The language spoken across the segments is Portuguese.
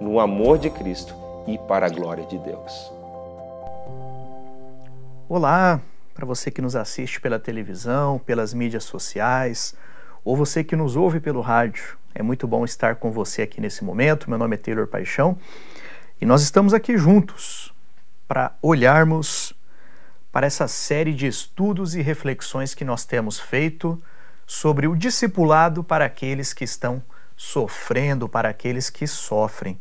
no amor de Cristo e para a glória de Deus. Olá, para você que nos assiste pela televisão, pelas mídias sociais, ou você que nos ouve pelo rádio. É muito bom estar com você aqui nesse momento. Meu nome é Taylor Paixão e nós estamos aqui juntos para olharmos para essa série de estudos e reflexões que nós temos feito sobre o discipulado para aqueles que estão sofrendo, para aqueles que sofrem.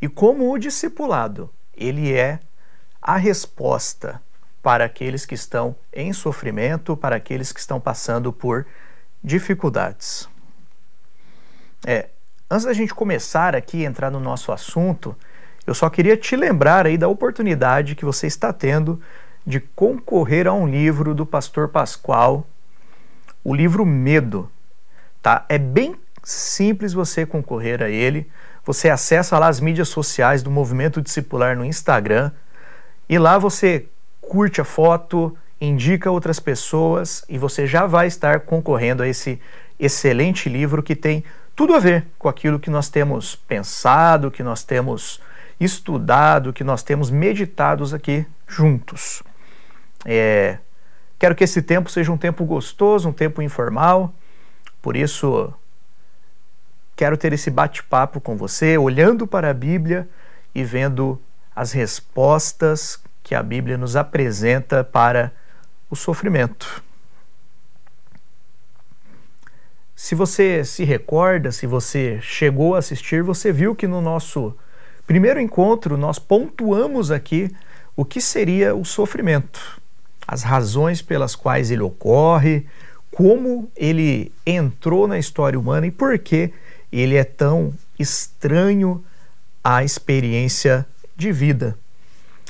E como o discipulado, ele é a resposta para aqueles que estão em sofrimento, para aqueles que estão passando por dificuldades. É, antes da gente começar aqui entrar no nosso assunto, eu só queria te lembrar aí da oportunidade que você está tendo de concorrer a um livro do pastor Pascoal, o livro Medo. Tá? É bem simples você concorrer a ele. Você acessa lá as mídias sociais do Movimento Discipular no Instagram e lá você curte a foto, indica outras pessoas e você já vai estar concorrendo a esse excelente livro que tem tudo a ver com aquilo que nós temos pensado, que nós temos estudado, que nós temos meditados aqui juntos. É, quero que esse tempo seja um tempo gostoso, um tempo informal, por isso quero ter esse bate-papo com você, olhando para a Bíblia e vendo as respostas que a Bíblia nos apresenta para o sofrimento. Se você se recorda, se você chegou a assistir, você viu que no nosso primeiro encontro nós pontuamos aqui o que seria o sofrimento, as razões pelas quais ele ocorre, como ele entrou na história humana e por que ele é tão estranho à experiência de vida.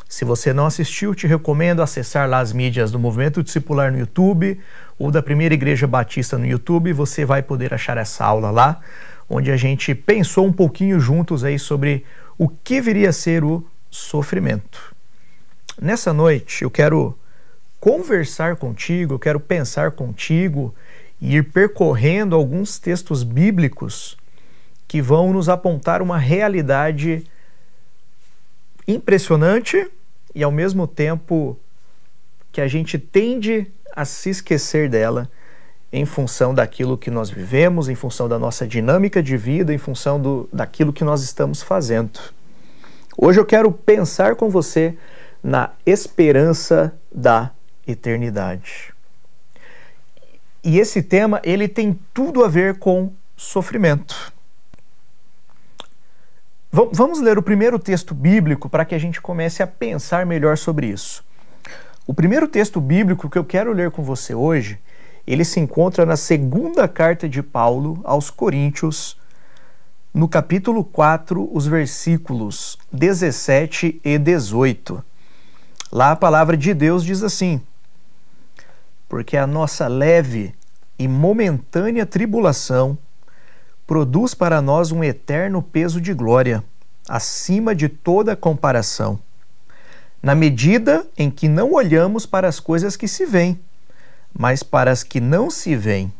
Se você não assistiu, te recomendo acessar lá as mídias do Movimento Discipular no YouTube ou da Primeira Igreja Batista no YouTube. Você vai poder achar essa aula lá, onde a gente pensou um pouquinho juntos aí sobre o que viria a ser o sofrimento. Nessa noite eu quero conversar contigo, eu quero pensar contigo e ir percorrendo alguns textos bíblicos que vão nos apontar uma realidade impressionante e ao mesmo tempo que a gente tende a se esquecer dela em função daquilo que nós vivemos, em função da nossa dinâmica de vida, em função do, daquilo que nós estamos fazendo. Hoje eu quero pensar com você na esperança da eternidade. E esse tema ele tem tudo a ver com sofrimento. Vamos ler o primeiro texto bíblico para que a gente comece a pensar melhor sobre isso. O primeiro texto bíblico que eu quero ler com você hoje, ele se encontra na segunda carta de Paulo aos Coríntios, no capítulo 4, os versículos 17 e 18. Lá a palavra de Deus diz assim: Porque a nossa leve e momentânea tribulação produz para nós um eterno peso de glória, acima de toda comparação, na medida em que não olhamos para as coisas que se veem, mas para as que não se veem.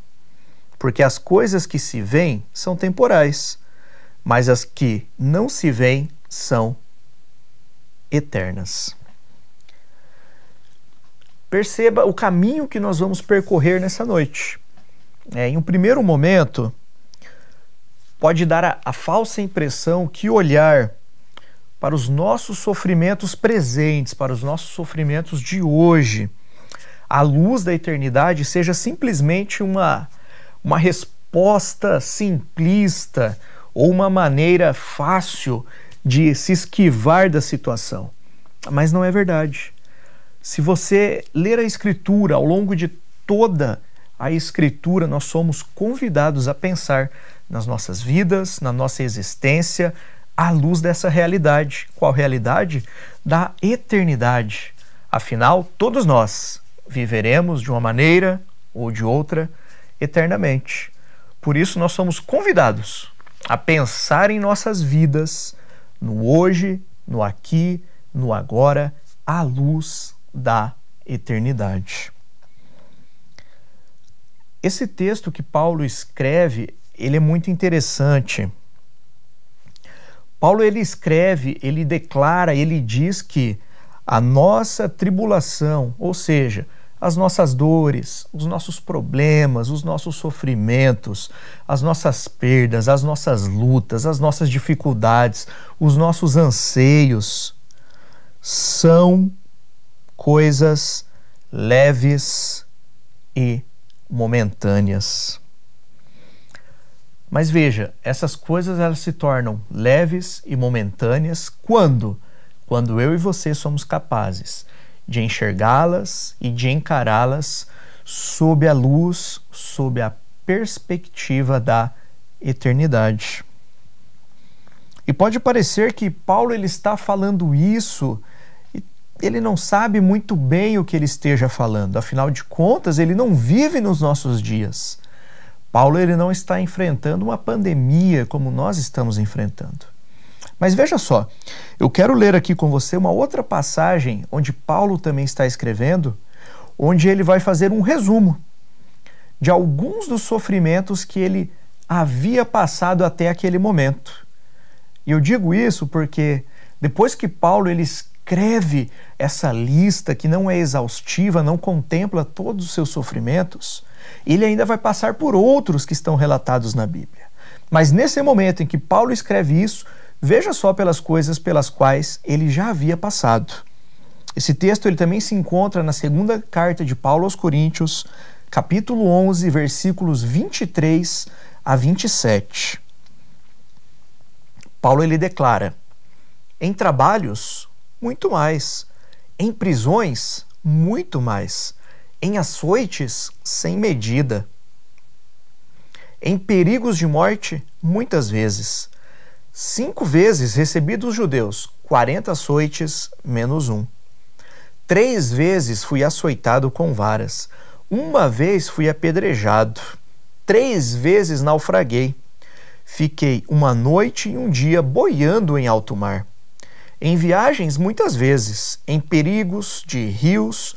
Porque as coisas que se veem são temporais, mas as que não se veem são eternas. Perceba o caminho que nós vamos percorrer nessa noite. É, em um primeiro momento, pode dar a, a falsa impressão que olhar para os nossos sofrimentos presentes, para os nossos sofrimentos de hoje, a luz da eternidade seja simplesmente uma, uma resposta simplista ou uma maneira fácil de se esquivar da situação. Mas não é verdade. Se você ler a Escritura ao longo de toda a Escritura, nós somos convidados a pensar nas nossas vidas, na nossa existência, à luz dessa realidade. Qual realidade? Da eternidade. Afinal, todos nós viveremos de uma maneira ou de outra eternamente. Por isso, nós somos convidados a pensar em nossas vidas, no hoje, no aqui, no agora, à luz da eternidade. Esse texto que Paulo escreve, ele é muito interessante. Paulo ele escreve, ele declara, ele diz que a nossa tribulação, ou seja, as nossas dores, os nossos problemas, os nossos sofrimentos, as nossas perdas, as nossas lutas, as nossas dificuldades, os nossos anseios são coisas leves e momentâneas. Mas veja, essas coisas elas se tornam leves e momentâneas quando? Quando eu e você somos capazes de enxergá-las e de encará-las sob a luz, sob a perspectiva da eternidade. E pode parecer que Paulo ele está falando isso e ele não sabe muito bem o que ele esteja falando. Afinal de contas, ele não vive nos nossos dias. Paulo ele não está enfrentando uma pandemia como nós estamos enfrentando. Mas veja só, eu quero ler aqui com você uma outra passagem onde Paulo também está escrevendo, onde ele vai fazer um resumo de alguns dos sofrimentos que ele havia passado até aquele momento. E eu digo isso porque depois que Paulo ele escreve essa lista que não é exaustiva, não contempla todos os seus sofrimentos, ele ainda vai passar por outros que estão relatados na Bíblia. Mas nesse momento em que Paulo escreve isso, Veja só pelas coisas pelas quais ele já havia passado. Esse texto ele também se encontra na segunda carta de Paulo aos Coríntios, capítulo 11, versículos 23 a 27. Paulo ele declara: Em trabalhos, muito mais, em prisões, muito mais, em açoites, sem medida, em perigos de morte, muitas vezes Cinco vezes recebi dos judeus quarenta açoites menos um. Três vezes fui açoitado com varas. Uma vez fui apedrejado. Três vezes naufraguei. Fiquei uma noite e um dia boiando em alto mar. Em viagens, muitas vezes, em perigos de rios,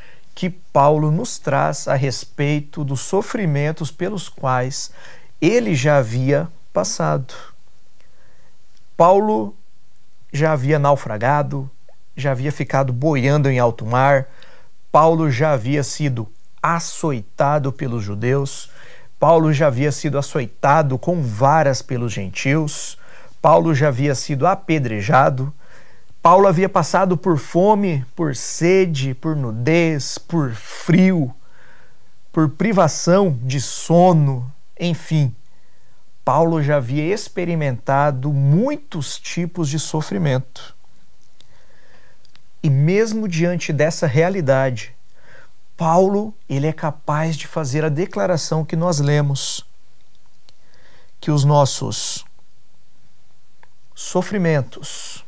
que Paulo nos traz a respeito dos sofrimentos pelos quais ele já havia passado. Paulo já havia naufragado, já havia ficado boiando em alto mar, Paulo já havia sido açoitado pelos judeus, Paulo já havia sido açoitado com varas pelos gentios, Paulo já havia sido apedrejado, Paulo havia passado por fome, por sede, por nudez, por frio, por privação de sono, enfim. Paulo já havia experimentado muitos tipos de sofrimento. E mesmo diante dessa realidade, Paulo, ele é capaz de fazer a declaração que nós lemos, que os nossos sofrimentos,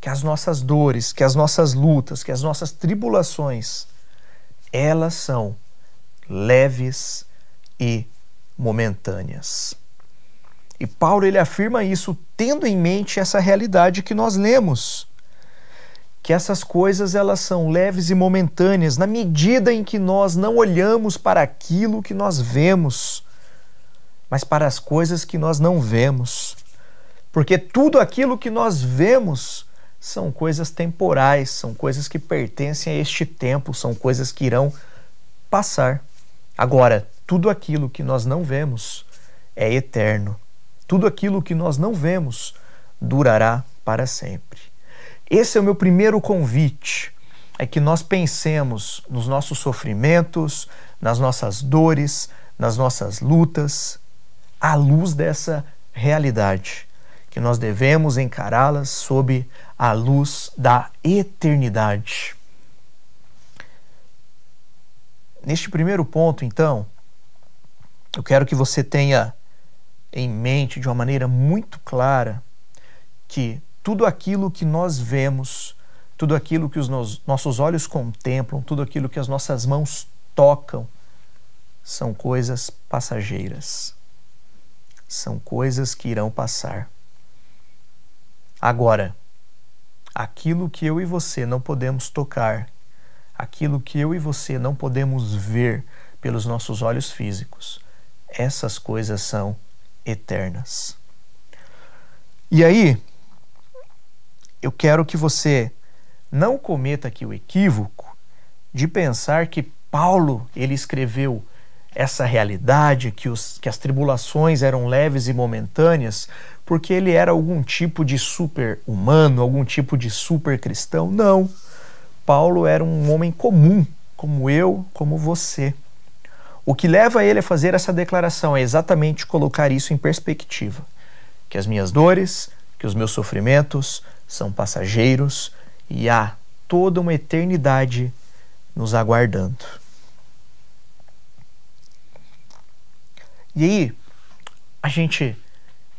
que as nossas dores, que as nossas lutas, que as nossas tribulações, elas são leves e momentâneas. E Paulo ele afirma isso tendo em mente essa realidade que nós lemos. que essas coisas elas são leves e momentâneas na medida em que nós não olhamos para aquilo que nós vemos, mas para as coisas que nós não vemos. Porque tudo aquilo que nós vemos são coisas temporais, são coisas que pertencem a este tempo, são coisas que irão passar. Agora, tudo aquilo que nós não vemos é eterno. Tudo aquilo que nós não vemos durará para sempre. Esse é o meu primeiro convite, é que nós pensemos nos nossos sofrimentos, nas nossas dores, nas nossas lutas, à luz dessa realidade, que nós devemos encará-las sob a luz da eternidade. Neste primeiro ponto, então, eu quero que você tenha em mente de uma maneira muito clara que tudo aquilo que nós vemos, tudo aquilo que os nossos olhos contemplam, tudo aquilo que as nossas mãos tocam, são coisas passageiras. São coisas que irão passar. Agora, aquilo que eu e você não podemos tocar, aquilo que eu e você não podemos ver pelos nossos olhos físicos, essas coisas são eternas. E aí, eu quero que você não cometa aqui o equívoco de pensar que Paulo ele escreveu essa realidade, que, os, que as tribulações eram leves e momentâneas, porque ele era algum tipo de super humano, algum tipo de super cristão. Não. Paulo era um homem comum, como eu, como você. O que leva ele a fazer essa declaração é exatamente colocar isso em perspectiva: que as minhas dores, que os meus sofrimentos são passageiros e há toda uma eternidade nos aguardando. E aí, a gente,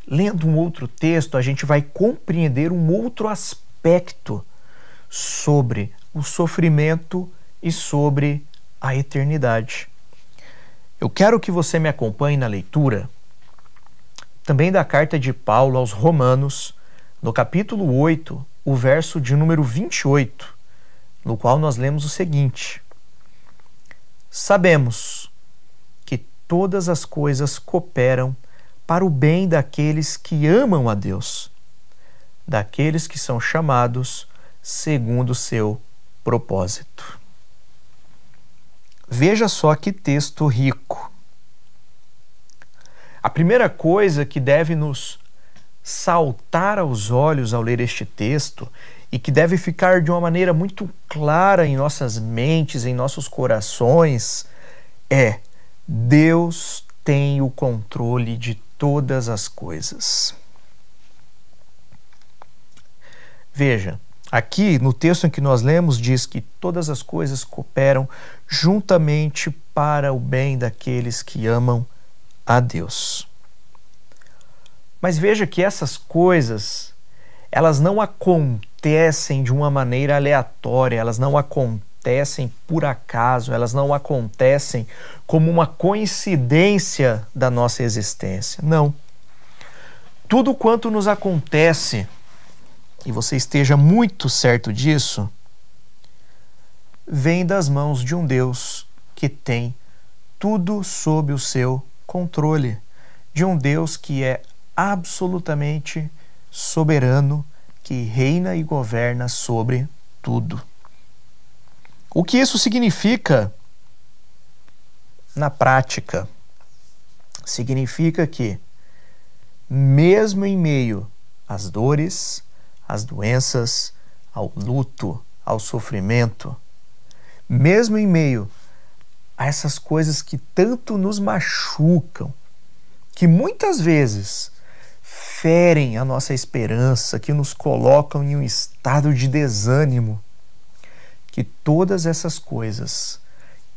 lendo um outro texto, a gente vai compreender um outro aspecto sobre o sofrimento e sobre a eternidade. Eu quero que você me acompanhe na leitura também da carta de Paulo aos Romanos, no capítulo 8, o verso de número 28, no qual nós lemos o seguinte: Sabemos todas as coisas cooperam para o bem daqueles que amam a Deus, daqueles que são chamados segundo o seu propósito. Veja só que texto rico. A primeira coisa que deve nos saltar aos olhos ao ler este texto e que deve ficar de uma maneira muito clara em nossas mentes, em nossos corações, é: Deus tem o controle de todas as coisas. Veja, Aqui no texto em que nós lemos diz que todas as coisas cooperam juntamente para o bem daqueles que amam a Deus. Mas veja que essas coisas, elas não acontecem de uma maneira aleatória, elas não acontecem por acaso, elas não acontecem como uma coincidência da nossa existência. Não. Tudo quanto nos acontece e você esteja muito certo disso, vem das mãos de um Deus que tem tudo sob o seu controle, de um Deus que é absolutamente soberano, que reina e governa sobre tudo. O que isso significa na prática? Significa que, mesmo em meio às dores, às doenças, ao luto, ao sofrimento, mesmo em meio a essas coisas que tanto nos machucam, que muitas vezes ferem a nossa esperança, que nos colocam em um estado de desânimo, que todas essas coisas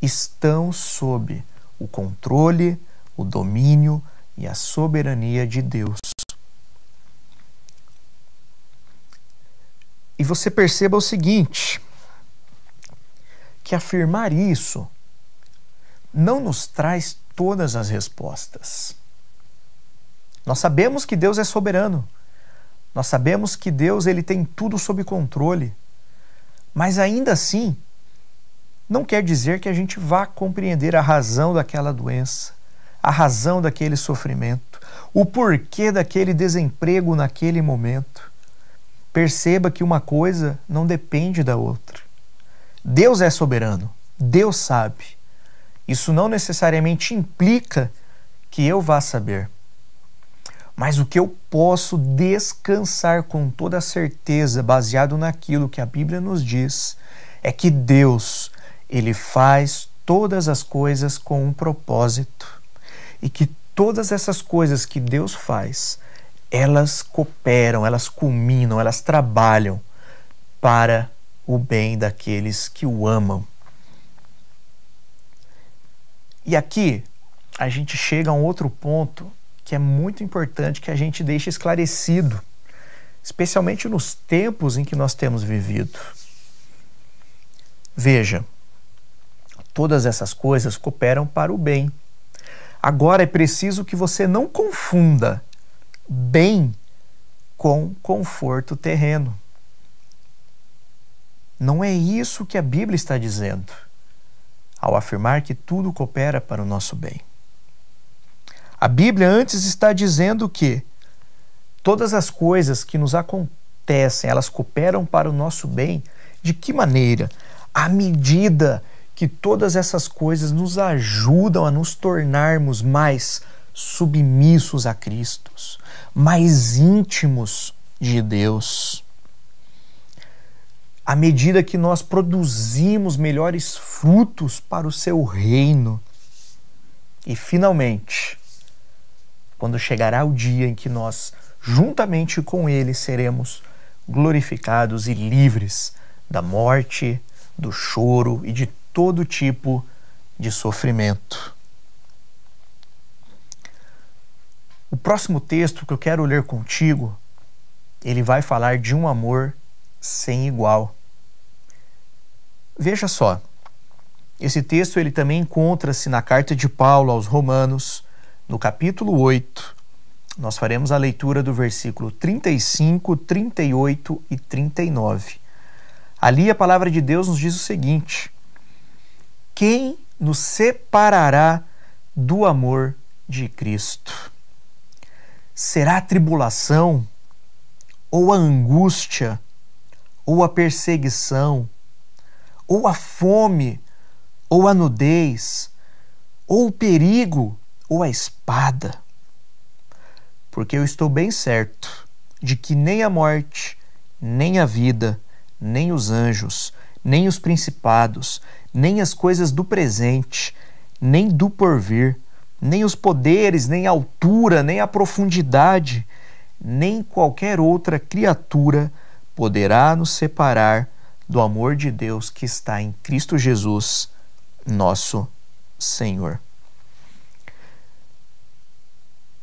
estão sob o controle, o domínio e a soberania de Deus. E você perceba o seguinte: que afirmar isso não nos traz todas as respostas. Nós sabemos que Deus é soberano. Nós sabemos que Deus ele tem tudo sob controle. Mas ainda assim, não quer dizer que a gente vá compreender a razão daquela doença, a razão daquele sofrimento, o porquê daquele desemprego naquele momento. Perceba que uma coisa não depende da outra. Deus é soberano, Deus sabe. Isso não necessariamente implica que eu vá saber. Mas o que eu posso descansar com toda certeza, baseado naquilo que a Bíblia nos diz, é que Deus, ele faz todas as coisas com um propósito e que todas essas coisas que Deus faz, elas cooperam, elas culminam, elas trabalham para o bem daqueles que o amam. E aqui a gente chega a um outro ponto que é muito importante que a gente deixe esclarecido, especialmente nos tempos em que nós temos vivido. Veja, todas essas coisas cooperam para o bem. Agora é preciso que você não confunda bem com conforto terreno. Não é isso que a Bíblia está dizendo ao afirmar que tudo coopera para o nosso bem. A Bíblia antes está dizendo que todas as coisas que nos acontecem, elas cooperam para o nosso bem. De que maneira? À medida que todas essas coisas nos ajudam a nos tornarmos mais submissos a Cristo, mais íntimos de Deus. À medida que nós produzimos melhores frutos para o seu reino. E finalmente, quando chegará o dia em que nós, juntamente com Ele, seremos glorificados e livres da morte, do choro e de todo tipo de sofrimento. O próximo texto que eu quero ler contigo, ele vai falar de um amor sem igual. Veja só, esse texto ele também encontra-se na carta de Paulo aos Romanos, no capítulo 8, nós faremos a leitura do versículo 35, 38 e 39. Ali a palavra de Deus nos diz o seguinte: Quem nos separará do amor de Cristo? Será a tribulação, ou a angústia, ou a perseguição, ou a fome, ou a nudez, ou o perigo, ou a espada. Porque eu estou bem certo de que nem a morte, nem a vida, nem os anjos, nem os principados, nem as coisas do presente, nem do porvir, nem os poderes, nem a altura, nem a profundidade, nem qualquer outra criatura poderá nos separar do amor de Deus que está em Cristo Jesus, nosso Senhor.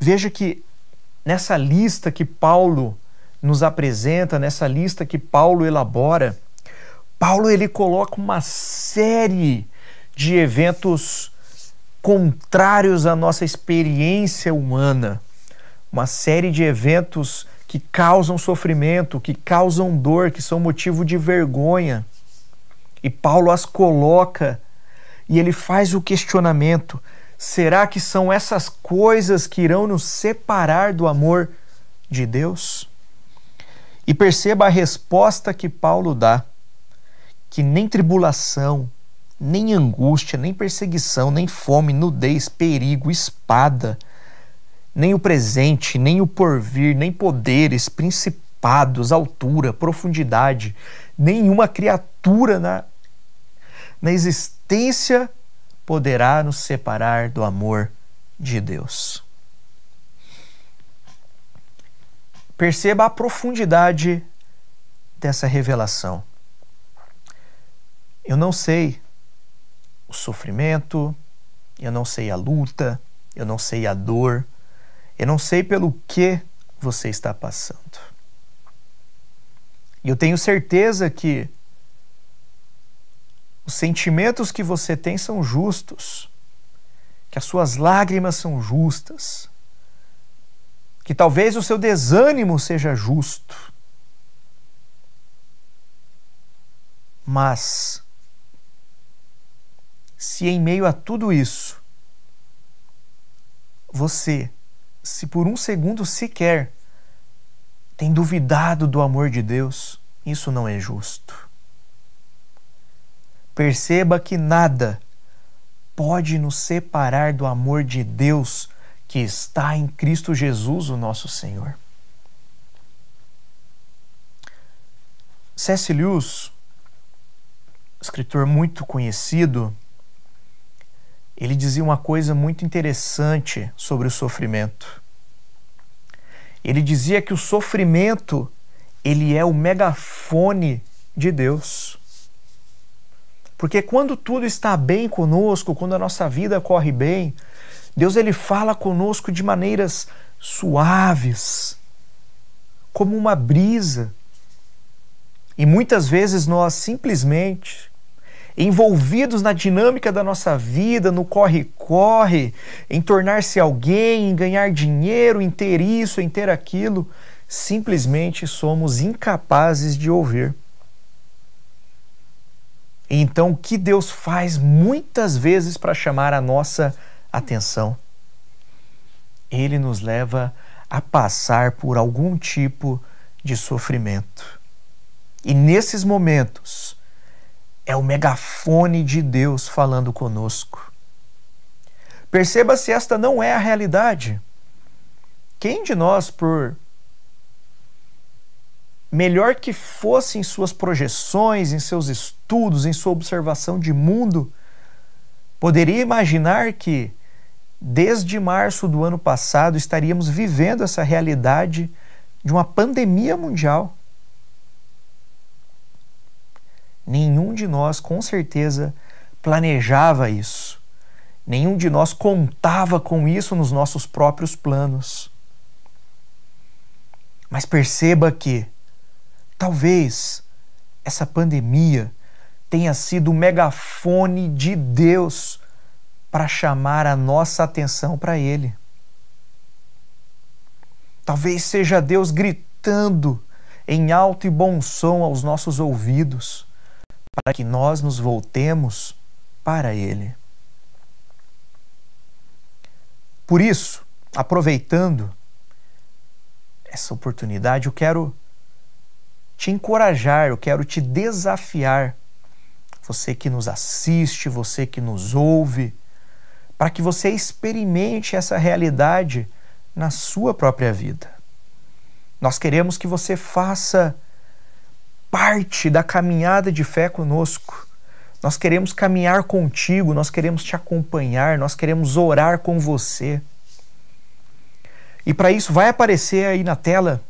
Veja que nessa lista que Paulo nos apresenta, nessa lista que Paulo elabora, Paulo ele coloca uma série de eventos contrários à nossa experiência humana, uma série de eventos que causam sofrimento, que causam dor, que são motivo de vergonha. E Paulo as coloca e ele faz o questionamento: Será que são essas coisas que irão nos separar do amor de Deus? E perceba a resposta que Paulo dá: que nem tribulação, nem angústia, nem perseguição, nem fome, nudez, perigo, espada, nem o presente, nem o porvir, nem poderes, principados, altura, profundidade, nenhuma criatura na, na existência poderá nos separar do amor de Deus. Perceba a profundidade dessa revelação. Eu não sei o sofrimento, eu não sei a luta, eu não sei a dor, eu não sei pelo que você está passando. E eu tenho certeza que os sentimentos que você tem são justos, que as suas lágrimas são justas, que talvez o seu desânimo seja justo. Mas, se em meio a tudo isso, você, se por um segundo sequer, tem duvidado do amor de Deus, isso não é justo. Perceba que nada pode nos separar do amor de Deus que está em Cristo Jesus, o nosso Senhor. C.S. Escritor muito conhecido, ele dizia uma coisa muito interessante sobre o sofrimento. Ele dizia que o sofrimento ele é o megafone de Deus. Porque quando tudo está bem conosco, quando a nossa vida corre bem, Deus ele fala conosco de maneiras suaves, como uma brisa. E muitas vezes nós simplesmente envolvidos na dinâmica da nossa vida, no corre-corre, em tornar-se alguém, em ganhar dinheiro, em ter isso, em ter aquilo, simplesmente somos incapazes de ouvir. Então, o que Deus faz muitas vezes para chamar a nossa atenção? Ele nos leva a passar por algum tipo de sofrimento. E nesses momentos, é o megafone de Deus falando conosco. Perceba se esta não é a realidade. Quem de nós, por melhor que fosse em suas projeções, em seus estudos, em sua observação de mundo, poderia imaginar que desde março do ano passado estaríamos vivendo essa realidade de uma pandemia mundial? Nenhum de nós, com certeza, planejava isso. Nenhum de nós contava com isso nos nossos próprios planos. Mas perceba que, talvez, essa pandemia tenha sido o megafone de Deus para chamar a nossa atenção para Ele. Talvez seja Deus gritando em alto e bom som aos nossos ouvidos para que nós nos voltemos para Ele. Por isso, aproveitando essa oportunidade, eu quero te encorajar, eu quero te desafiar, você que nos assiste, você que nos ouve, para que você experimente essa realidade na sua própria vida. Nós queremos que você faça parte da caminhada de fé conosco. Nós queremos caminhar contigo, nós queremos te acompanhar, nós queremos orar com você. E para isso vai aparecer aí na tela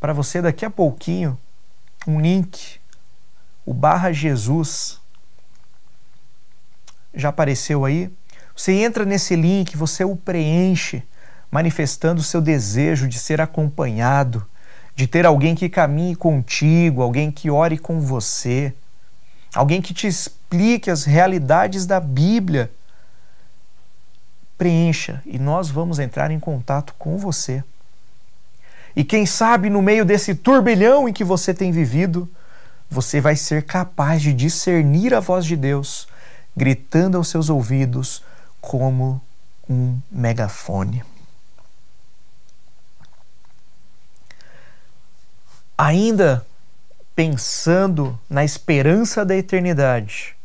para você daqui a pouquinho um link, o barra Jesus. Já apareceu aí? Você entra nesse link, você o preenche, manifestando o seu desejo de ser acompanhado, de ter alguém que caminhe contigo, alguém que ore com você, alguém que te explique as realidades da Bíblia. Preencha e nós vamos entrar em contato com você. E quem sabe no meio desse turbilhão em que você tem vivido, você vai ser capaz de discernir a voz de Deus gritando aos seus ouvidos como um megafone. ainda pensando na esperança da eternidade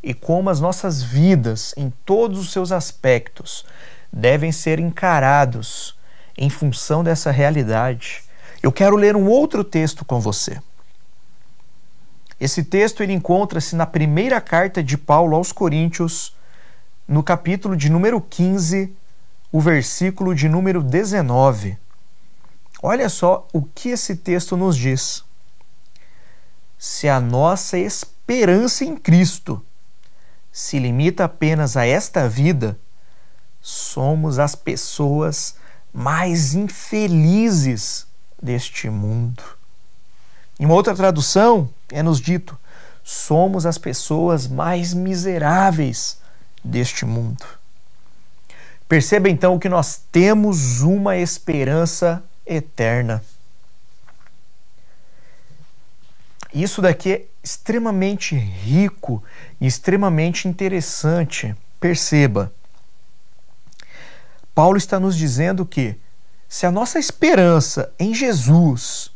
e como as nossas vidas, em todos os seus aspectos, devem ser encarados em função dessa realidade, eu quero ler um outro texto com você. Esse texto ele encontra-se na primeira carta de Paulo aos Coríntios, no capítulo de número 15, o versículo de número 19. Olha só o que esse texto nos diz. Se a nossa esperança em Cristo se limita apenas a esta vida, somos as pessoas mais infelizes deste mundo. Em uma outra tradução, é nos dito: somos as pessoas mais miseráveis deste mundo. Perceba então que nós temos uma esperança eterna. Isso daqui é extremamente rico e extremamente interessante. Perceba. Paulo está nos dizendo que se a nossa esperança em Jesus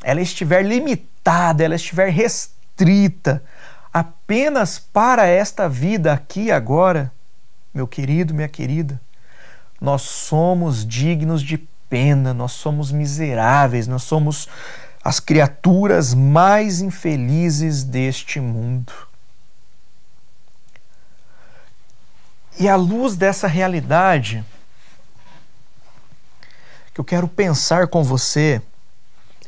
ela estiver limitada, ela estiver restrita apenas para esta vida aqui e agora, meu querido, minha querida, nós somos dignos de pena, nós somos miseráveis, nós somos as criaturas mais infelizes deste mundo. E à luz dessa realidade, que eu quero pensar com você,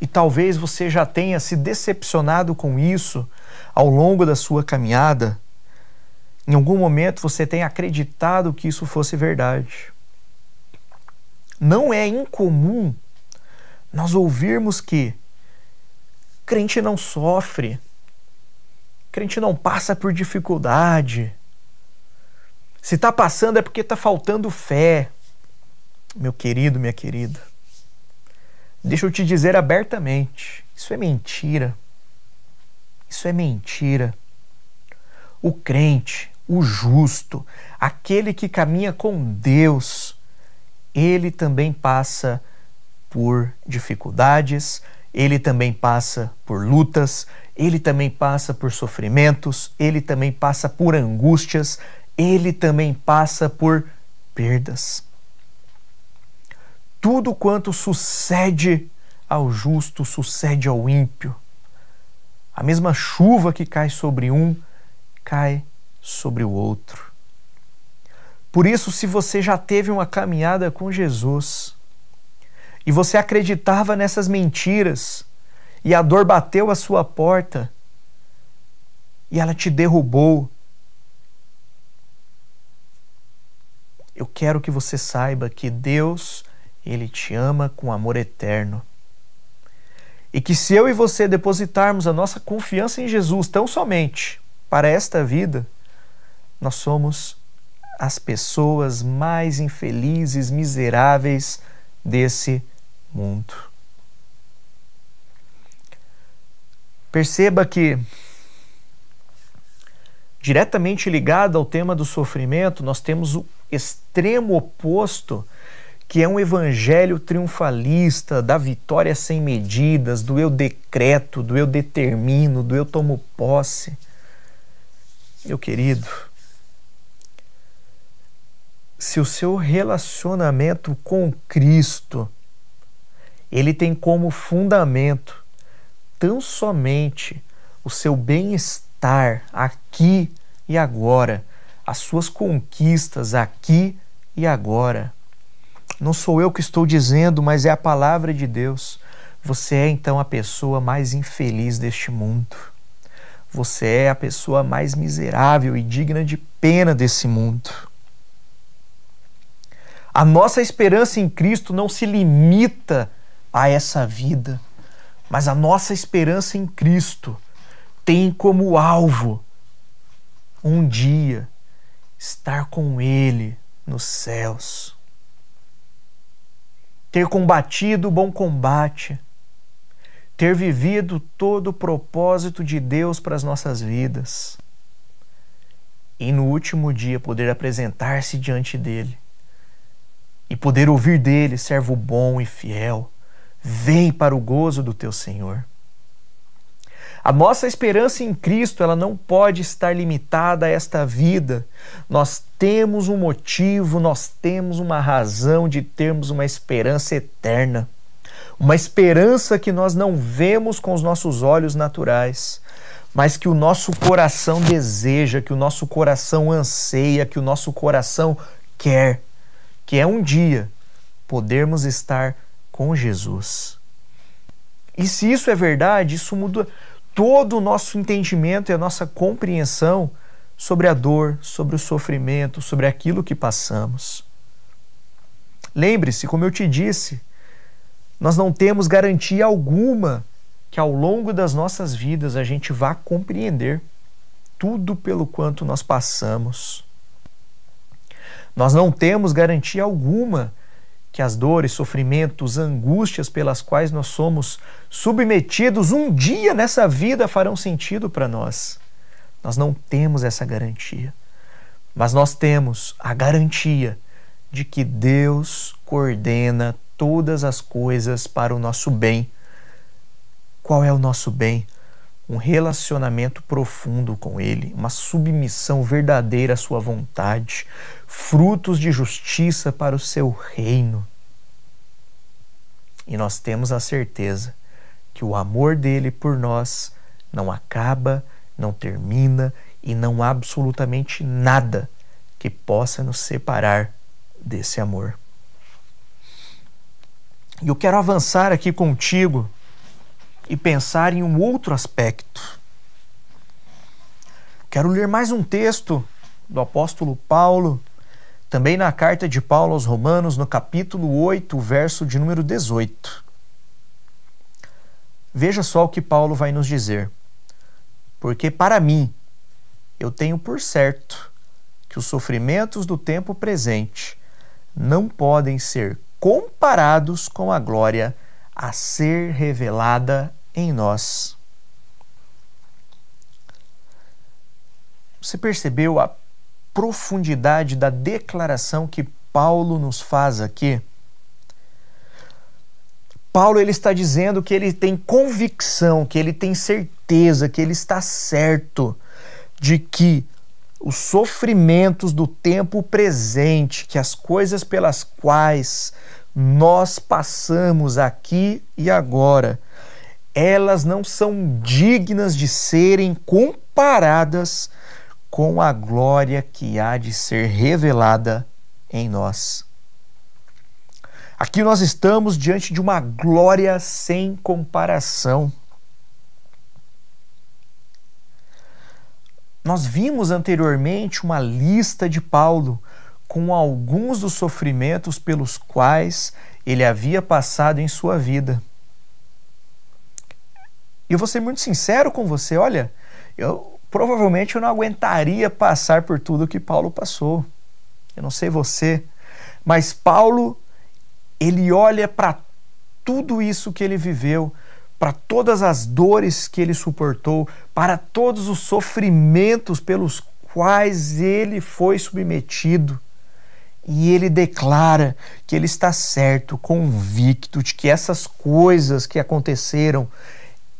e talvez você já tenha se decepcionado com isso ao longo da sua caminhada, em algum momento você tenha acreditado que isso fosse verdade. Não é incomum nós ouvirmos que crente não sofre, crente não passa por dificuldade. Se está passando é porque está faltando fé. Meu querido, minha querida, deixa eu te dizer abertamente: isso é mentira. Isso é mentira. O crente, o justo, aquele que caminha com Deus, ele também passa por dificuldades, ele também passa por lutas, ele também passa por sofrimentos, ele também passa por angústias, ele também passa por perdas. Tudo quanto sucede ao justo sucede ao ímpio. A mesma chuva que cai sobre um, cai sobre o outro. Por isso, se você já teve uma caminhada com Jesus e você acreditava nessas mentiras e a dor bateu à sua porta e ela te derrubou, eu quero que você saiba que Deus, ele te ama com amor eterno. E que se eu e você depositarmos a nossa confiança em Jesus tão somente para esta vida, nós somos as pessoas mais infelizes, miseráveis desse mundo. Perceba que, diretamente ligado ao tema do sofrimento, nós temos o extremo oposto, que é um evangelho triunfalista, da vitória sem medidas, do eu decreto, do eu determino, do eu tomo posse. Meu querido, se o seu relacionamento com Cristo ele tem como fundamento tão somente o seu bem-estar aqui e agora, as suas conquistas aqui e agora. Não sou eu que estou dizendo, mas é a palavra de Deus. Você é então a pessoa mais infeliz deste mundo. Você é a pessoa mais miserável e digna de pena desse mundo. A nossa esperança em Cristo não se limita a essa vida, mas a nossa esperança em Cristo tem como alvo um dia estar com Ele nos céus. Ter combatido o bom combate, ter vivido todo o propósito de Deus para as nossas vidas e no último dia poder apresentar-se diante dele e poder ouvir dele, servo bom e fiel, vem para o gozo do teu Senhor. A nossa esperança em Cristo, ela não pode estar limitada a esta vida. Nós temos um motivo, nós temos uma razão de termos uma esperança eterna. Uma esperança que nós não vemos com os nossos olhos naturais, mas que o nosso coração deseja, que o nosso coração anseia, que o nosso coração quer que é um dia podermos estar com Jesus. E se isso é verdade, isso muda todo o nosso entendimento e a nossa compreensão sobre a dor, sobre o sofrimento, sobre aquilo que passamos. Lembre-se, como eu te disse, nós não temos garantia alguma que ao longo das nossas vidas a gente vá compreender tudo pelo quanto nós passamos. Nós não temos garantia alguma que as dores, sofrimentos, angústias pelas quais nós somos submetidos um dia nessa vida farão sentido para nós. Nós não temos essa garantia. Mas nós temos a garantia de que Deus coordena todas as coisas para o nosso bem. Qual é o nosso bem? Um relacionamento profundo com Ele, uma submissão verdadeira à Sua vontade, frutos de justiça para o seu reino. E nós temos a certeza que o amor dele por nós não acaba, não termina e não há absolutamente nada que possa nos separar desse amor. E eu quero avançar aqui contigo e pensar em um outro aspecto. Quero ler mais um texto do apóstolo Paulo também na carta de Paulo aos Romanos, no capítulo 8, verso de número 18. Veja só o que Paulo vai nos dizer. Porque para mim, eu tenho por certo que os sofrimentos do tempo presente não podem ser comparados com a glória a ser revelada em nós. Você percebeu a profundidade da declaração que Paulo nos faz aqui. Paulo ele está dizendo que ele tem convicção, que ele tem certeza, que ele está certo de que os sofrimentos do tempo presente, que as coisas pelas quais nós passamos aqui e agora, elas não são dignas de serem comparadas com a glória que há de ser revelada em nós. Aqui nós estamos diante de uma glória sem comparação. Nós vimos anteriormente uma lista de Paulo com alguns dos sofrimentos pelos quais ele havia passado em sua vida. E eu vou ser muito sincero com você, olha, eu provavelmente eu não aguentaria passar por tudo que Paulo passou. Eu não sei você, mas Paulo ele olha para tudo isso que ele viveu, para todas as dores que ele suportou, para todos os sofrimentos pelos quais ele foi submetido. E ele declara que ele está certo, convicto de que essas coisas que aconteceram,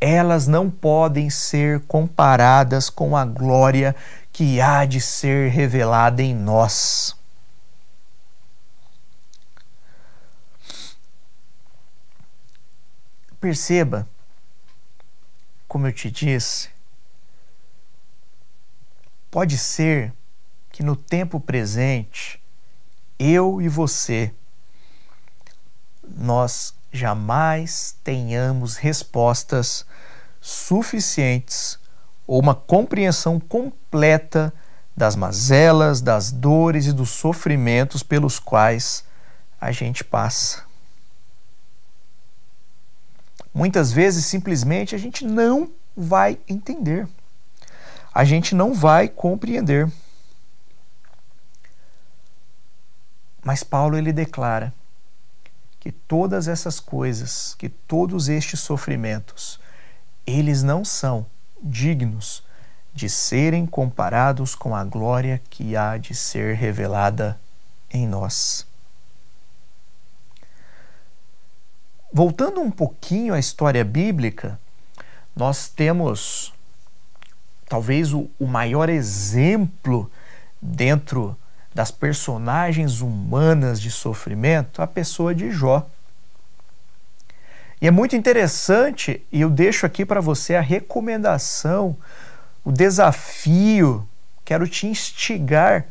elas não podem ser comparadas com a glória que há de ser revelada em nós. Perceba, como eu te disse, pode ser que no tempo presente, eu e você, nós jamais tenhamos respostas suficientes ou uma compreensão completa das mazelas, das dores e dos sofrimentos pelos quais a gente passa. Muitas vezes simplesmente a gente não vai entender. A gente não vai compreender. Mas Paulo ele declara que todas essas coisas, que todos estes sofrimentos, eles não são dignos de serem comparados com a glória que há de ser revelada em nós. Voltando um pouquinho à história bíblica, nós temos talvez o, o maior exemplo dentro das personagens humanas de sofrimento a pessoa de Jó. E é muito interessante, e eu deixo aqui para você a recomendação, o desafio, quero te instigar.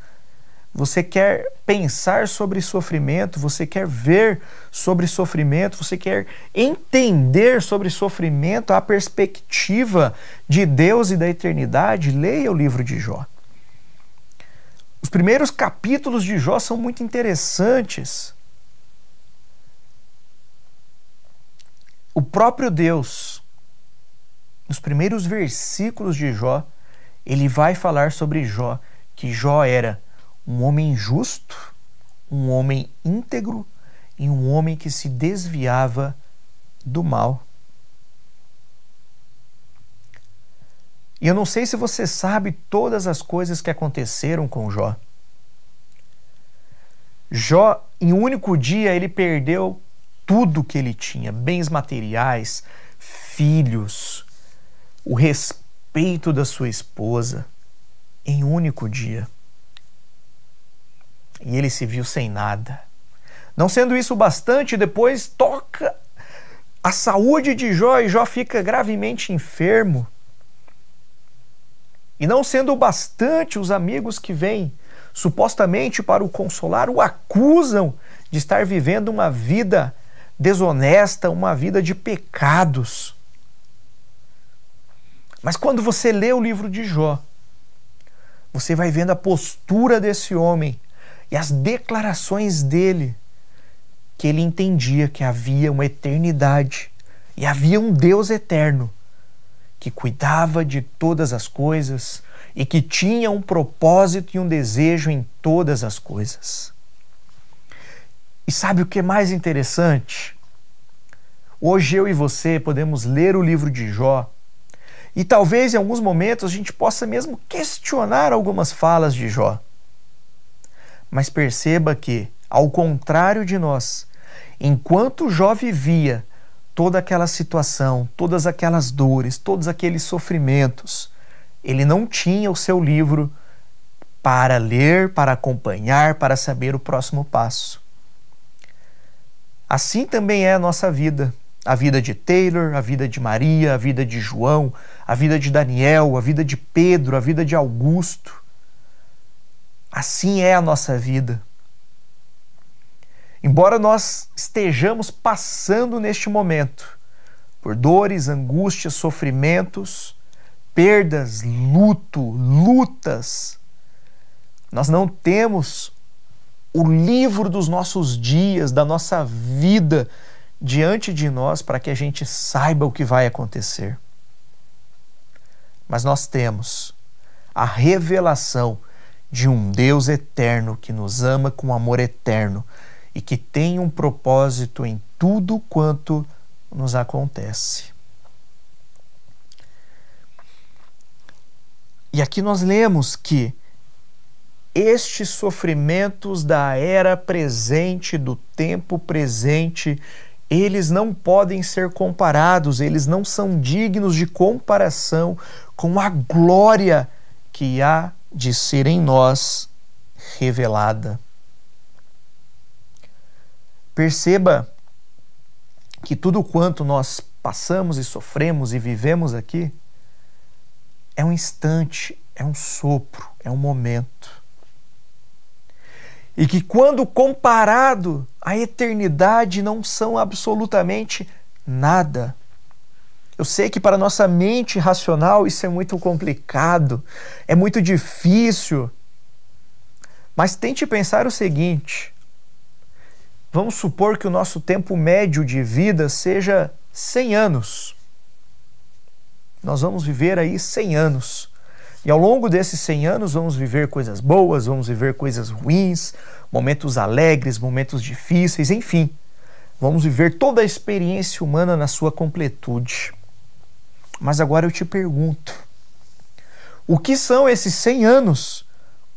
Você quer pensar sobre sofrimento, você quer ver sobre sofrimento, você quer entender sobre sofrimento a perspectiva de Deus e da eternidade, leia o livro de Jó. Os primeiros capítulos de Jó são muito interessantes. O próprio Deus, nos primeiros versículos de Jó, ele vai falar sobre Jó, que Jó era um homem justo, um homem íntegro em um homem que se desviava do mal. E eu não sei se você sabe todas as coisas que aconteceram com Jó. Jó, em um único dia, ele perdeu tudo que ele tinha: bens materiais, filhos, o respeito da sua esposa, em um único dia. E ele se viu sem nada. Não sendo isso bastante, depois toca a saúde de Jó e Jó fica gravemente enfermo. E não sendo bastante, os amigos que vêm supostamente para o consolar o acusam de estar vivendo uma vida desonesta, uma vida de pecados. Mas quando você lê o livro de Jó, você vai vendo a postura desse homem e as declarações dele, que ele entendia que havia uma eternidade e havia um Deus eterno que cuidava de todas as coisas e que tinha um propósito e um desejo em todas as coisas. E sabe o que é mais interessante? Hoje eu e você podemos ler o livro de Jó e talvez em alguns momentos a gente possa mesmo questionar algumas falas de Jó. Mas perceba que, ao contrário de nós, enquanto Jó vivia toda aquela situação, todas aquelas dores, todos aqueles sofrimentos, ele não tinha o seu livro para ler, para acompanhar, para saber o próximo passo. Assim também é a nossa vida. A vida de Taylor, a vida de Maria, a vida de João, a vida de Daniel, a vida de Pedro, a vida de Augusto. Assim é a nossa vida. Embora nós estejamos passando neste momento por dores, angústias, sofrimentos, perdas, luto, lutas. Nós não temos o livro dos nossos dias, da nossa vida diante de nós para que a gente saiba o que vai acontecer. Mas nós temos a revelação de um Deus eterno que nos ama com amor eterno e que tem um propósito em tudo quanto nos acontece. E aqui nós lemos que estes sofrimentos da era presente, do tempo presente, eles não podem ser comparados, eles não são dignos de comparação com a glória que há de ser em nós revelada. Perceba que tudo quanto nós passamos e sofremos e vivemos aqui é um instante, é um sopro, é um momento. E que quando comparado à eternidade não são absolutamente nada. Eu sei que para nossa mente racional isso é muito complicado, é muito difícil. Mas tente pensar o seguinte: vamos supor que o nosso tempo médio de vida seja 100 anos nós vamos viver aí 100 anos. E ao longo desses 100 anos vamos viver coisas boas, vamos viver coisas ruins, momentos alegres, momentos difíceis, enfim. Vamos viver toda a experiência humana na sua completude. Mas agora eu te pergunto: o que são esses 100 anos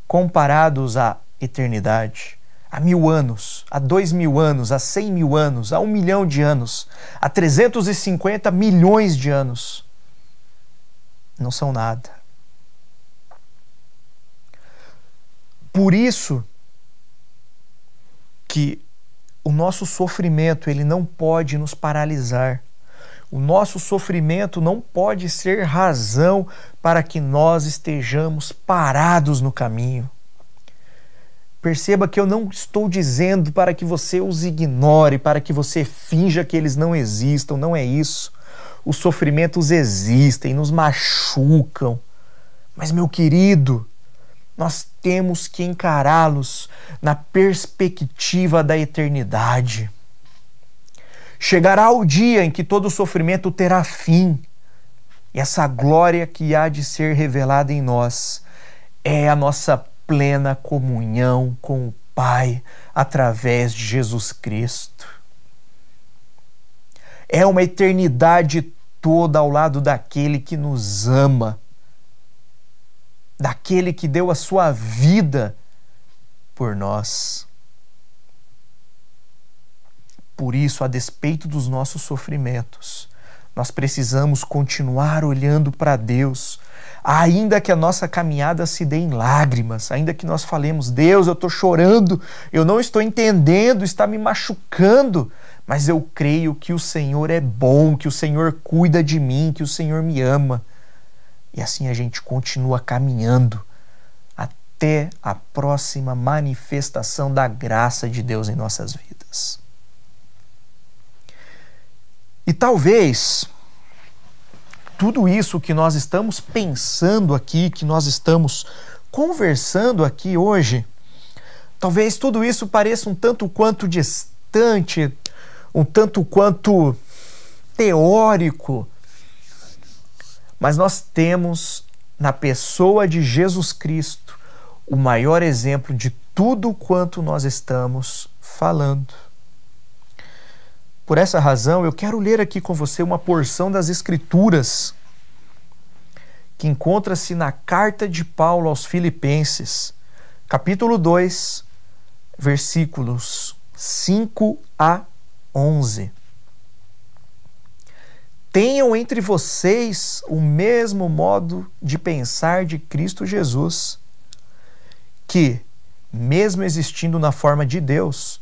comparados à eternidade? A mil anos, a dois mil anos, a cem mil anos, a um milhão de anos, a 350 milhões de anos não são nada. Por isso que o nosso sofrimento ele não pode nos paralisar. O nosso sofrimento não pode ser razão para que nós estejamos parados no caminho. Perceba que eu não estou dizendo para que você os ignore, para que você finja que eles não existam, não é isso. Os sofrimentos existem, nos machucam. Mas, meu querido, nós temos que encará-los na perspectiva da eternidade. Chegará o dia em que todo sofrimento terá fim, e essa glória que há de ser revelada em nós é a nossa plena comunhão com o Pai através de Jesus Cristo. É uma eternidade toda ao lado daquele que nos ama, daquele que deu a sua vida por nós. Por isso, a despeito dos nossos sofrimentos, nós precisamos continuar olhando para Deus, ainda que a nossa caminhada se dê em lágrimas, ainda que nós falemos, Deus, eu estou chorando, eu não estou entendendo, está me machucando, mas eu creio que o Senhor é bom, que o Senhor cuida de mim, que o Senhor me ama. E assim a gente continua caminhando até a próxima manifestação da graça de Deus em nossas vidas. E talvez tudo isso que nós estamos pensando aqui, que nós estamos conversando aqui hoje, talvez tudo isso pareça um tanto quanto distante, um tanto quanto teórico, mas nós temos na pessoa de Jesus Cristo o maior exemplo de tudo quanto nós estamos falando. Por essa razão, eu quero ler aqui com você uma porção das Escrituras que encontra-se na carta de Paulo aos Filipenses, capítulo 2, versículos 5 a 11. Tenham entre vocês o mesmo modo de pensar de Cristo Jesus, que, mesmo existindo na forma de Deus,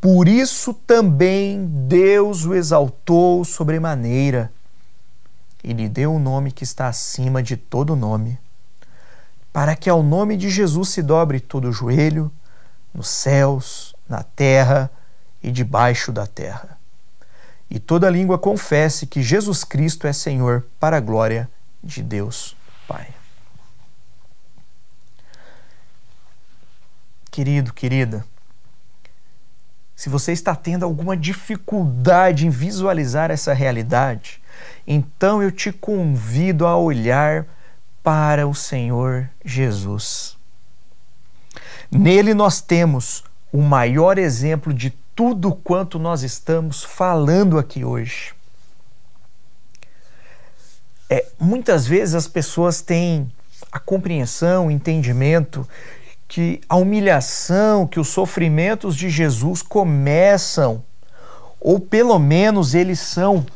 por isso também Deus o exaltou sobremaneira e lhe deu o um nome que está acima de todo nome, para que ao nome de Jesus se dobre todo o joelho, nos céus, na terra e debaixo da terra. E toda língua confesse que Jesus Cristo é Senhor, para a glória de Deus Pai. Querido, querida, se você está tendo alguma dificuldade em visualizar essa realidade, então eu te convido a olhar para o Senhor Jesus. Nele nós temos o maior exemplo de tudo quanto nós estamos falando aqui hoje. É, muitas vezes as pessoas têm a compreensão, o entendimento que a humilhação, que os sofrimentos de Jesus começam, ou pelo menos eles são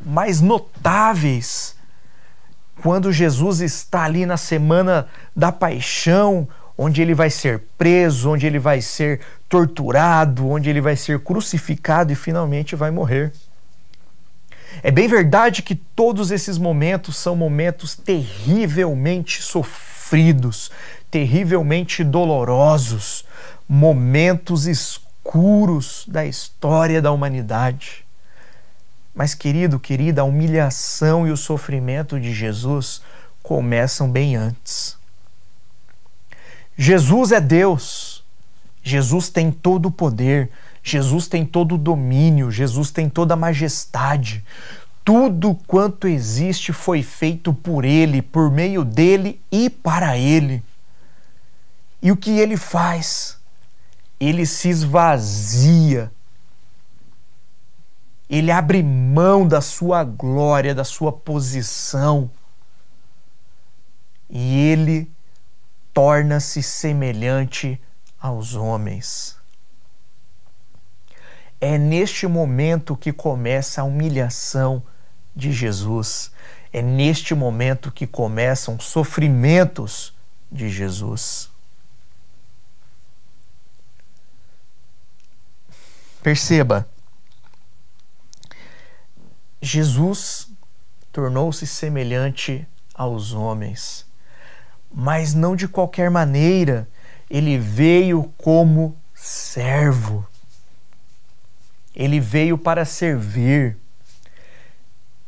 mais notáveis, quando Jesus está ali na semana da paixão, onde ele vai ser preso, onde ele vai ser torturado, onde ele vai ser crucificado e finalmente vai morrer. É bem verdade que todos esses momentos são momentos terrivelmente sofridos, terrivelmente dolorosos, momentos escuros da história da humanidade. Mas, querido, querida, a humilhação e o sofrimento de Jesus começam bem antes. Jesus é Deus. Jesus tem todo o poder. Jesus tem todo o domínio. Jesus tem toda a majestade. Tudo quanto existe foi feito por Ele, por meio dele e para Ele. E o que ele faz? Ele se esvazia. Ele abre mão da sua glória, da sua posição. E ele torna-se semelhante aos homens. É neste momento que começa a humilhação de Jesus. É neste momento que começam os sofrimentos de Jesus. Perceba, Jesus tornou-se semelhante aos homens, mas não de qualquer maneira. Ele veio como servo. Ele veio para servir.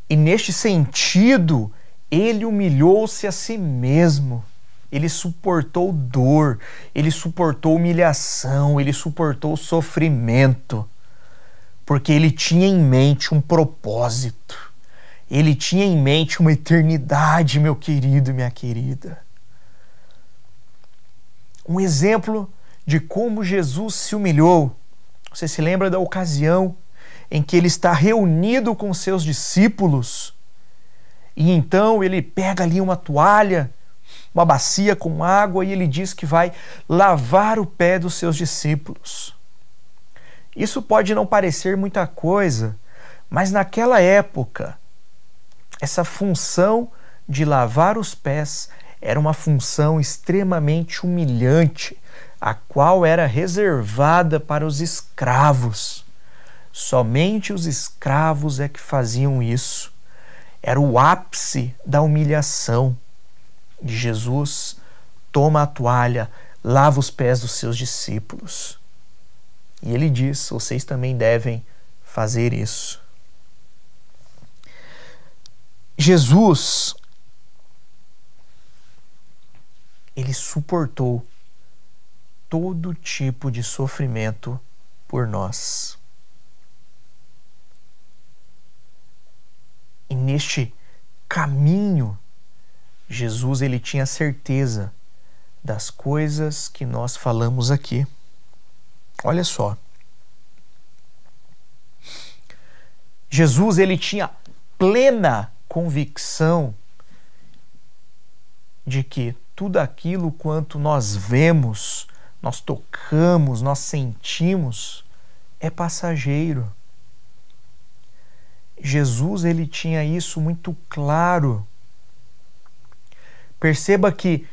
E neste sentido, ele humilhou-se a si mesmo. Ele suportou dor, ele suportou humilhação, ele suportou sofrimento, porque ele tinha em mente um propósito. Ele tinha em mente uma eternidade, meu querido e minha querida. Um exemplo de como Jesus se humilhou. Você se lembra da ocasião em que ele está reunido com seus discípulos e então ele pega ali uma toalha, uma bacia com água e ele diz que vai lavar o pé dos seus discípulos. Isso pode não parecer muita coisa, mas naquela época, essa função de lavar os pés era uma função extremamente humilhante, a qual era reservada para os escravos. Somente os escravos é que faziam isso. Era o ápice da humilhação de Jesus. Toma a toalha, lava os pés dos seus discípulos. E ele diz: vocês também devem fazer isso. Jesus, ele suportou todo tipo de sofrimento por nós. E neste caminho, Jesus ele tinha certeza das coisas que nós falamos aqui. Olha só. Jesus ele tinha plena convicção de que tudo aquilo quanto nós vemos, nós tocamos, nós sentimos é passageiro. Jesus ele tinha isso muito claro. Perceba que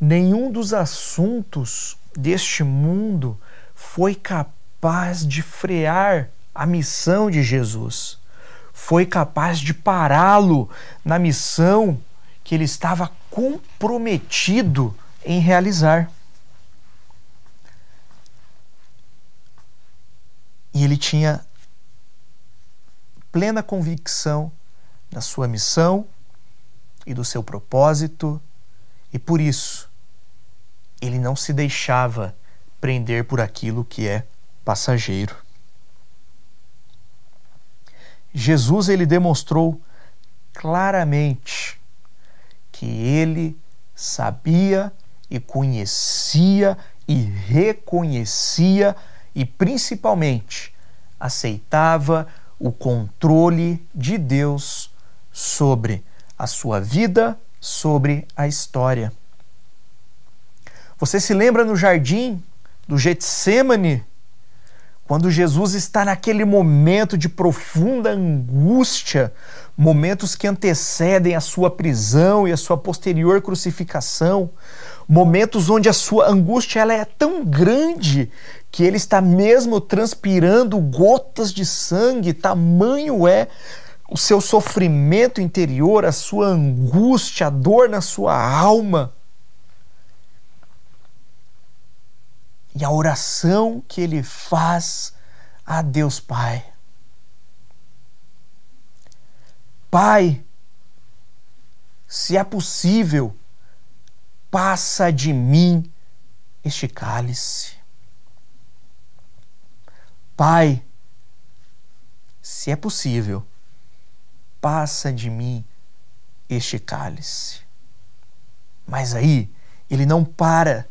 nenhum dos assuntos deste mundo foi capaz de frear a missão de Jesus. Foi capaz de pará-lo na missão que ele estava comprometido em realizar. E ele tinha plena convicção da sua missão e do seu propósito, e por isso ele não se deixava prender por aquilo que é passageiro. Jesus ele demonstrou claramente que ele sabia e conhecia e reconhecia e principalmente aceitava o controle de Deus sobre a sua vida, sobre a história. Você se lembra no jardim do Getsemane, quando Jesus está naquele momento de profunda angústia, momentos que antecedem a sua prisão e a sua posterior crucificação, momentos onde a sua angústia ela é tão grande que ele está mesmo transpirando gotas de sangue, tamanho é o seu sofrimento interior, a sua angústia, a dor na sua alma. E a oração que ele faz a Deus Pai. Pai, se é possível, passa de mim este cálice. Pai, se é possível, passa de mim este cálice. Mas aí ele não para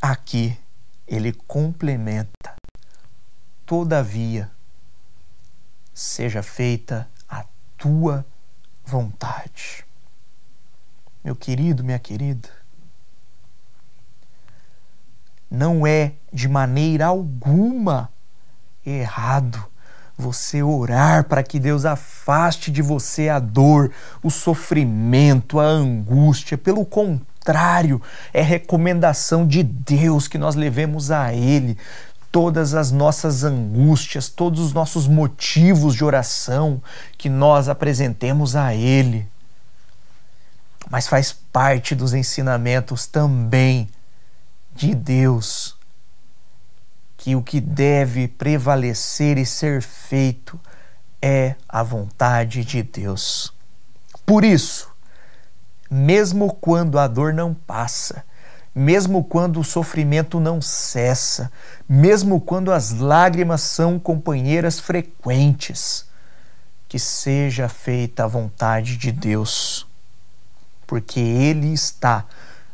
aqui, ele complementa. Todavia, seja feita a tua vontade. Meu querido, minha querida, não é de maneira alguma errado você orar para que Deus afaste de você a dor, o sofrimento, a angústia. Pelo contrário, é recomendação de Deus que nós levemos a Ele todas as nossas angústias, todos os nossos motivos de oração, que nós apresentemos a Ele. Mas faz parte dos ensinamentos também de Deus que o que deve prevalecer e ser feito é a vontade de Deus. Por isso, mesmo quando a dor não passa, mesmo quando o sofrimento não cessa, mesmo quando as lágrimas são companheiras frequentes, que seja feita a vontade de Deus, porque Ele está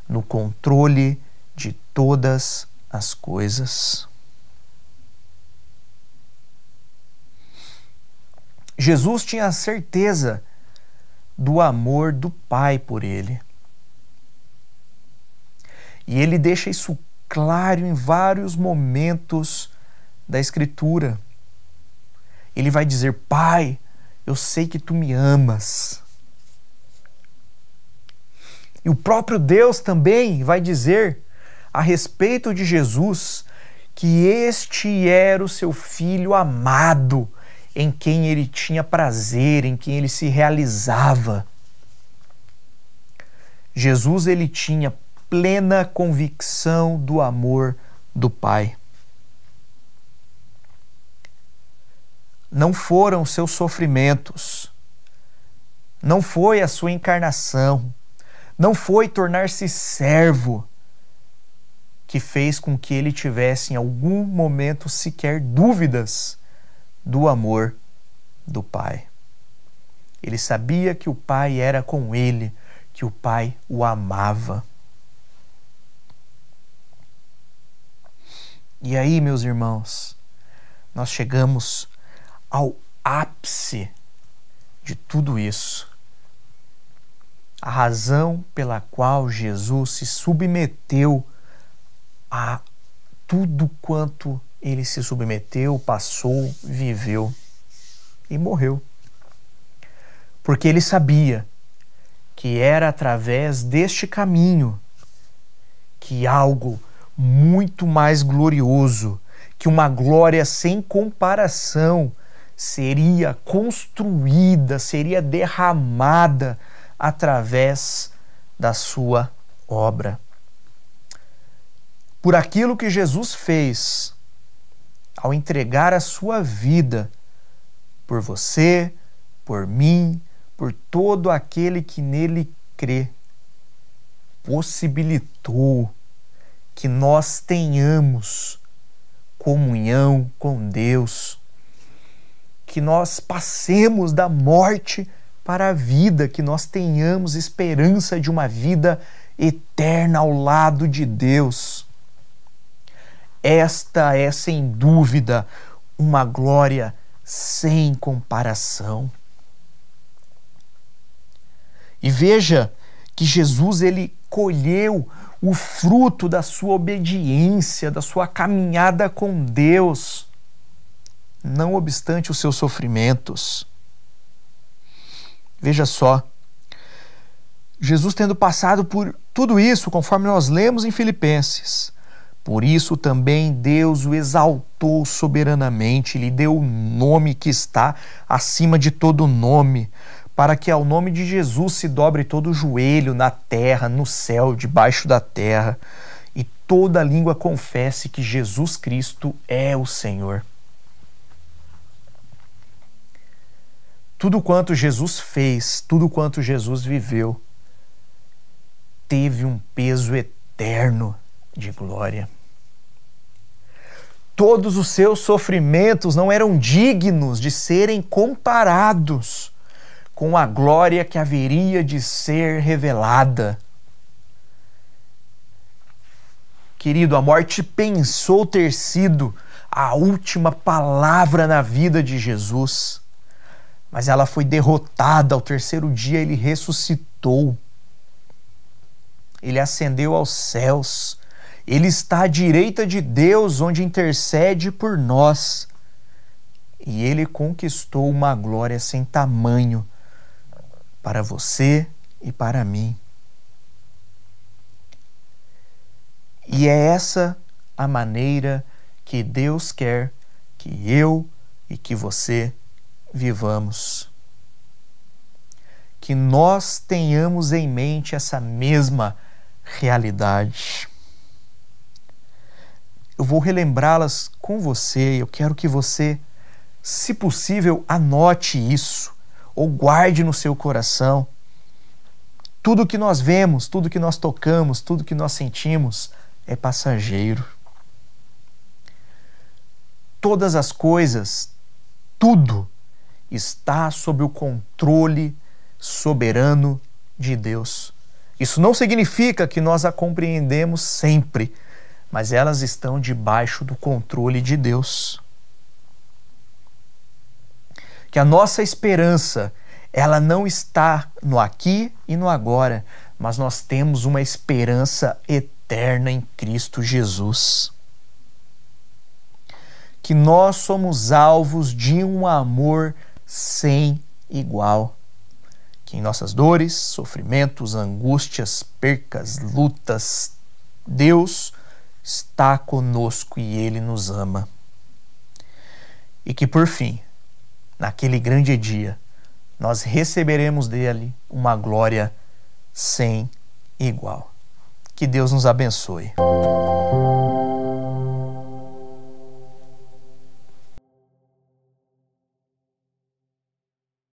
no controle de todas as coisas. Jesus tinha a certeza do amor do Pai por ele. E ele deixa isso claro em vários momentos da Escritura. Ele vai dizer: Pai, eu sei que tu me amas. E o próprio Deus também vai dizer a respeito de Jesus que este era o seu filho amado em quem ele tinha prazer, em quem ele se realizava. Jesus ele tinha plena convicção do amor do Pai. Não foram seus sofrimentos, não foi a sua encarnação, não foi tornar-se servo que fez com que ele tivesse em algum momento sequer dúvidas do amor do Pai. Ele sabia que o Pai era com ele, que o Pai o amava. E aí, meus irmãos, nós chegamos ao ápice de tudo isso. A razão pela qual Jesus se submeteu a tudo quanto ele se submeteu, passou, viveu e morreu. Porque ele sabia que era através deste caminho que algo muito mais glorioso, que uma glória sem comparação seria construída, seria derramada através da sua obra. Por aquilo que Jesus fez ao entregar a sua vida por você, por mim, por todo aquele que nele crê, possibilitou que nós tenhamos comunhão com Deus, que nós passemos da morte para a vida, que nós tenhamos esperança de uma vida eterna ao lado de Deus. Esta é, sem dúvida, uma glória sem comparação. E veja que Jesus ele colheu o fruto da sua obediência, da sua caminhada com Deus, não obstante os seus sofrimentos. Veja só, Jesus tendo passado por tudo isso, conforme nós lemos em Filipenses, por isso também Deus o exaltou soberanamente, lhe deu o nome que está acima de todo nome, para que ao nome de Jesus se dobre todo o joelho na terra, no céu, debaixo da terra, e toda língua confesse que Jesus Cristo é o Senhor. Tudo quanto Jesus fez, tudo quanto Jesus viveu, teve um peso eterno de glória. Todos os seus sofrimentos não eram dignos de serem comparados com a glória que haveria de ser revelada. Querido, a morte pensou ter sido a última palavra na vida de Jesus, mas ela foi derrotada. Ao terceiro dia, ele ressuscitou. Ele ascendeu aos céus. Ele está à direita de Deus, onde intercede por nós. E ele conquistou uma glória sem tamanho para você e para mim. E é essa a maneira que Deus quer que eu e que você vivamos. Que nós tenhamos em mente essa mesma realidade. Eu vou relembrá-las com você. Eu quero que você, se possível, anote isso ou guarde no seu coração. Tudo que nós vemos, tudo que nós tocamos, tudo que nós sentimos é passageiro. Todas as coisas, tudo está sob o controle soberano de Deus. Isso não significa que nós a compreendemos sempre mas elas estão debaixo do controle de Deus. Que a nossa esperança, ela não está no aqui e no agora, mas nós temos uma esperança eterna em Cristo Jesus. Que nós somos alvos de um amor sem igual. Que em nossas dores, sofrimentos, angústias, percas, lutas, Deus está conosco e Ele nos ama. E que por fim, naquele grande dia, nós receberemos dele uma glória sem igual. Que Deus nos abençoe.